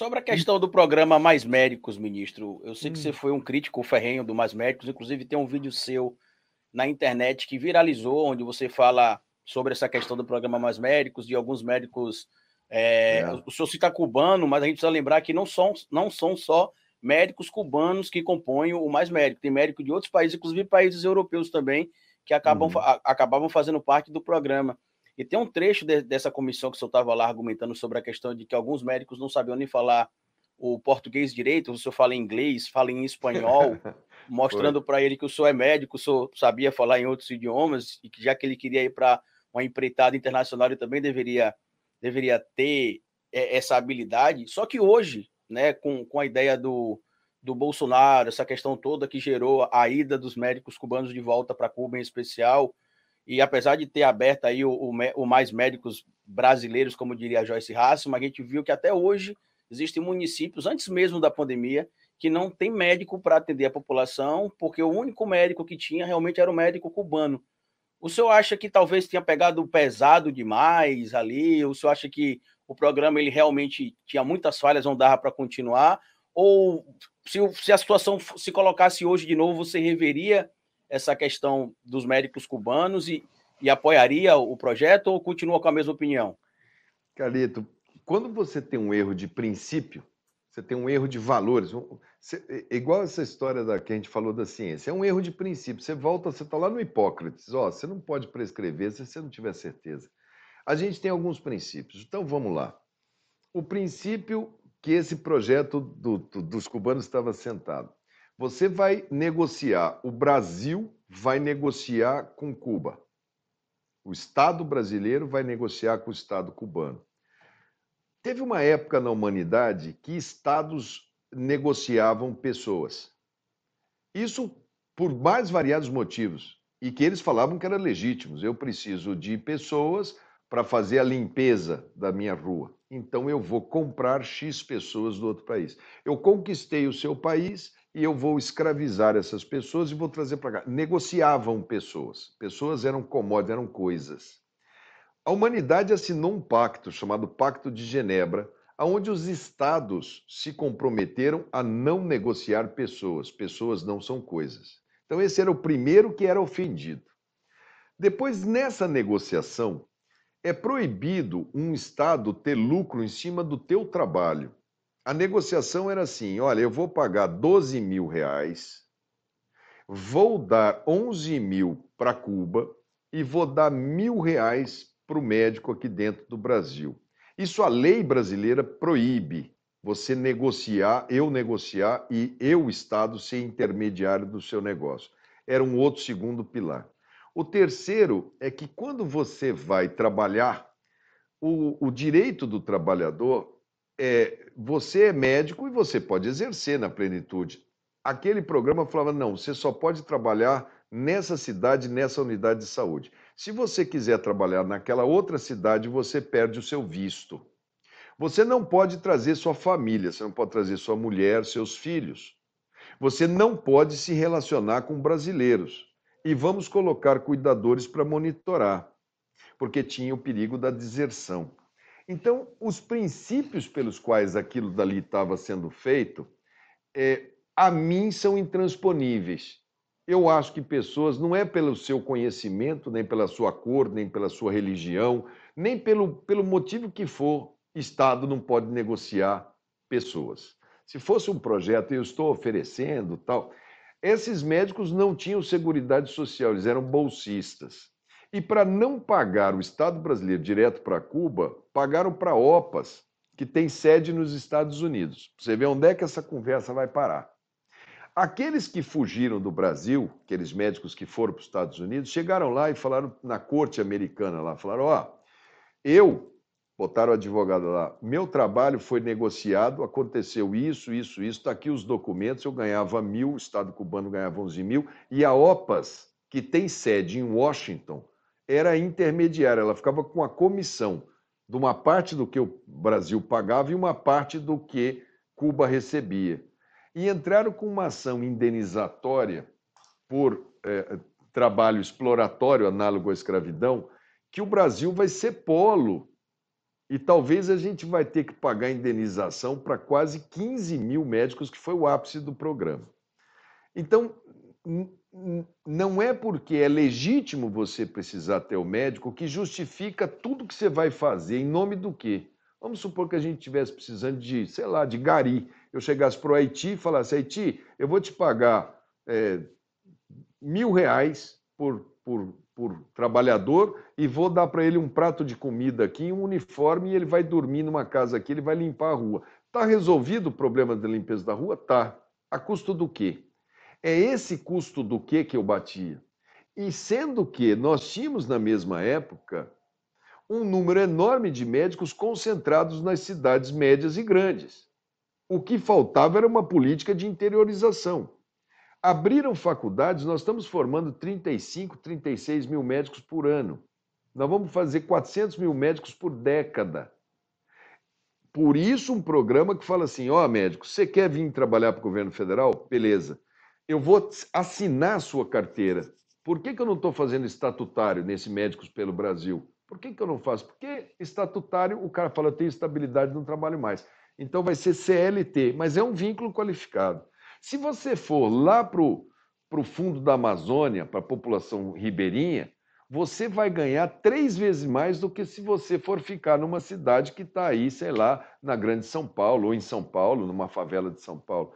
Sobre a questão do programa Mais Médicos, ministro, eu sei que hum. você foi um crítico ferrenho do Mais Médicos, inclusive tem um vídeo seu na internet que viralizou, onde você fala sobre essa questão do programa Mais Médicos, de alguns médicos. É, é. O senhor cita cubano, mas a gente precisa lembrar que não são, não são só médicos cubanos que compõem o Mais Médico, tem médico de outros países, inclusive países europeus também, que acabam, uhum. acabavam fazendo parte do programa. E tem um trecho de, dessa comissão que o senhor estava lá argumentando sobre a questão de que alguns médicos não sabiam nem falar o português direito, o senhor fala em inglês, fala em espanhol, mostrando para ele que o senhor é médico, o senhor sabia falar em outros idiomas, e que já que ele queria ir para uma empreitada internacional, ele também deveria, deveria ter é, essa habilidade. Só que hoje, né, com, com a ideia do, do Bolsonaro, essa questão toda que gerou a ida dos médicos cubanos de volta para Cuba em especial, e apesar de ter aberto aí o, o, o, mais médicos brasileiros, como diria Joyce Hassman, a gente viu que até hoje existem municípios, antes mesmo da pandemia, que não tem médico para atender a população, porque o único médico que tinha realmente era o médico cubano. O senhor acha que talvez tenha pegado pesado demais ali? O senhor acha que o programa ele realmente tinha muitas falhas, não dava para continuar? Ou se, se a situação se colocasse hoje de novo, você reveria essa questão dos médicos cubanos e, e apoiaria o projeto ou continua com a mesma opinião? Carlito, quando você tem um erro de princípio, você tem um erro de valores. Você, é igual essa história da que a gente falou da ciência. É um erro de princípio. Você volta, você está lá no Hipócrates. Ó, você não pode prescrever se você não tiver certeza. A gente tem alguns princípios. Então vamos lá. O princípio que esse projeto do, do, dos cubanos estava sentado. Você vai negociar, o Brasil vai negociar com Cuba. O Estado brasileiro vai negociar com o Estado cubano. Teve uma época na humanidade que estados negociavam pessoas. Isso por mais variados motivos e que eles falavam que eram legítimos. Eu preciso de pessoas para fazer a limpeza da minha rua. Então eu vou comprar X pessoas do outro país. Eu conquistei o seu país, e eu vou escravizar essas pessoas e vou trazer para cá. Negociavam pessoas. Pessoas eram commodities, eram coisas. A humanidade assinou um pacto chamado Pacto de Genebra, onde os estados se comprometeram a não negociar pessoas. Pessoas não são coisas. Então, esse era o primeiro que era ofendido. Depois, nessa negociação, é proibido um estado ter lucro em cima do teu trabalho. A negociação era assim: olha, eu vou pagar 12 mil reais, vou dar 11 mil para Cuba e vou dar mil reais para o médico aqui dentro do Brasil. Isso a lei brasileira proíbe você negociar, eu negociar e eu, Estado, ser intermediário do seu negócio. Era um outro segundo pilar. O terceiro é que quando você vai trabalhar, o, o direito do trabalhador é, você é médico e você pode exercer na plenitude. Aquele programa falava: não, você só pode trabalhar nessa cidade, nessa unidade de saúde. Se você quiser trabalhar naquela outra cidade, você perde o seu visto. Você não pode trazer sua família, você não pode trazer sua mulher, seus filhos. Você não pode se relacionar com brasileiros. E vamos colocar cuidadores para monitorar, porque tinha o perigo da deserção. Então, os princípios pelos quais aquilo dali estava sendo feito, é, a mim são intransponíveis. Eu acho que pessoas, não é pelo seu conhecimento, nem pela sua cor, nem pela sua religião, nem pelo, pelo motivo que for, Estado não pode negociar pessoas. Se fosse um projeto, eu estou oferecendo tal, esses médicos não tinham seguridade social, eles eram bolsistas. E para não pagar o Estado brasileiro direto para Cuba, pagaram para OPAS, que tem sede nos Estados Unidos. Você vê onde é que essa conversa vai parar. Aqueles que fugiram do Brasil, aqueles médicos que foram para os Estados Unidos, chegaram lá e falaram na corte americana lá, falaram: ó, oh, eu botaram o advogado lá, meu trabalho foi negociado, aconteceu isso, isso, isso, está aqui os documentos, eu ganhava mil, o Estado cubano ganhava 11 mil, e a OPAS, que tem sede em Washington, era intermediária, ela ficava com a comissão de uma parte do que o Brasil pagava e uma parte do que Cuba recebia. E entraram com uma ação indenizatória por é, trabalho exploratório análogo à escravidão, que o Brasil vai ser polo E talvez a gente vai ter que pagar indenização para quase 15 mil médicos, que foi o ápice do programa. Então, não é porque é legítimo você precisar ter o médico que justifica tudo que você vai fazer em nome do quê? Vamos supor que a gente estivesse precisando de, sei lá, de gari. Eu chegasse para o Haiti e falasse, Haiti, eu vou te pagar é, mil reais por, por, por trabalhador e vou dar para ele um prato de comida aqui, um uniforme, e ele vai dormir numa casa aqui, ele vai limpar a rua. Está resolvido o problema da limpeza da rua? Tá. A custo do quê? É esse custo do quê que eu batia. E sendo que nós tínhamos na mesma época um número enorme de médicos concentrados nas cidades médias e grandes. O que faltava era uma política de interiorização. Abriram faculdades, nós estamos formando 35, 36 mil médicos por ano. Nós vamos fazer 400 mil médicos por década. Por isso, um programa que fala assim: ó, oh, médico, você quer vir trabalhar para o governo federal? Beleza. Eu vou assinar a sua carteira. Por que, que eu não estou fazendo estatutário nesse Médicos pelo Brasil? Por que, que eu não faço? Porque estatutário, o cara fala, eu tenho estabilidade, não trabalho mais. Então vai ser CLT, mas é um vínculo qualificado. Se você for lá para o fundo da Amazônia, para a população ribeirinha, você vai ganhar três vezes mais do que se você for ficar numa cidade que está aí, sei lá, na Grande São Paulo ou em São Paulo, numa favela de São Paulo.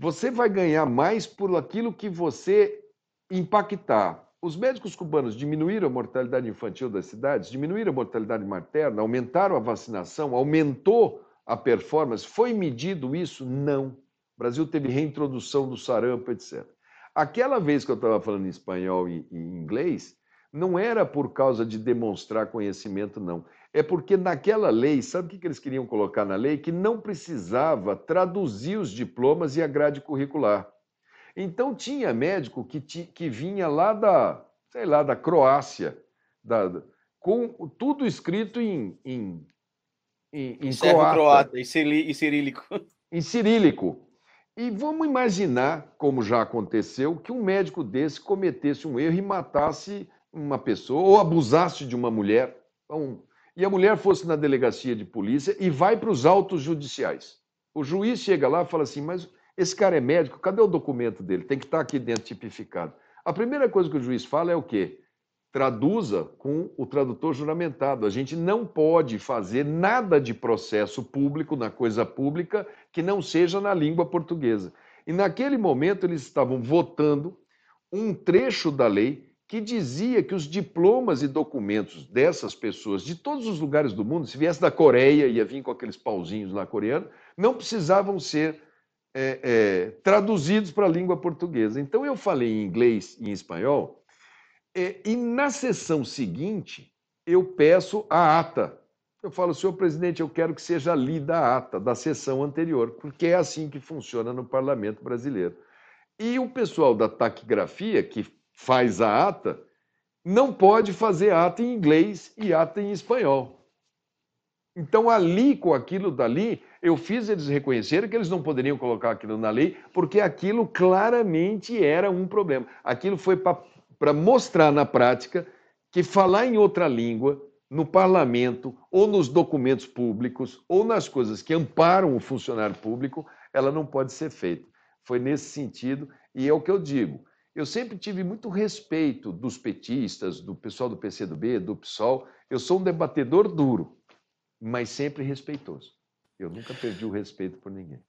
Você vai ganhar mais por aquilo que você impactar. Os médicos cubanos diminuíram a mortalidade infantil das cidades, diminuíram a mortalidade materna, aumentaram a vacinação, aumentou a performance. Foi medido isso? Não. O Brasil teve reintrodução do sarampo, etc. Aquela vez que eu estava falando em espanhol e em inglês, não era por causa de demonstrar conhecimento, não. É porque naquela lei, sabe o que eles queriam colocar na lei? Que não precisava traduzir os diplomas e a grade curricular. Então tinha médico que, que vinha lá da, sei lá, da Croácia, da, com tudo escrito em, em, em, em croata. croata. E cirílico. Em cirílico. E vamos imaginar, como já aconteceu, que um médico desse cometesse um erro e matasse uma pessoa ou abusasse de uma mulher. Então, e a mulher fosse na delegacia de polícia e vai para os autos judiciais. O juiz chega lá e fala assim: Mas esse cara é médico, cadê o documento dele? Tem que estar aqui dentro tipificado. A primeira coisa que o juiz fala é o quê? Traduza com o tradutor juramentado. A gente não pode fazer nada de processo público, na coisa pública, que não seja na língua portuguesa. E naquele momento eles estavam votando um trecho da lei que dizia que os diplomas e documentos dessas pessoas de todos os lugares do mundo, se viesse da Coreia, ia vir com aqueles pauzinhos lá coreanos, não precisavam ser é, é, traduzidos para a língua portuguesa. Então eu falei em inglês e em espanhol, é, e na sessão seguinte eu peço a ata eu falo, senhor presidente, eu quero que seja lida a ata da sessão anterior, porque é assim que funciona no parlamento brasileiro. E o pessoal da taquigrafia, que faz a ata, não pode fazer ata em inglês e ata em espanhol. Então, ali, com aquilo dali, eu fiz eles reconhecerem que eles não poderiam colocar aquilo na lei, porque aquilo claramente era um problema. Aquilo foi para mostrar na prática que falar em outra língua no parlamento, ou nos documentos públicos, ou nas coisas que amparam o funcionário público, ela não pode ser feita. Foi nesse sentido, e é o que eu digo. Eu sempre tive muito respeito dos petistas, do pessoal do PCdoB, do PSOL. Eu sou um debatedor duro, mas sempre respeitoso. Eu nunca perdi o respeito por ninguém.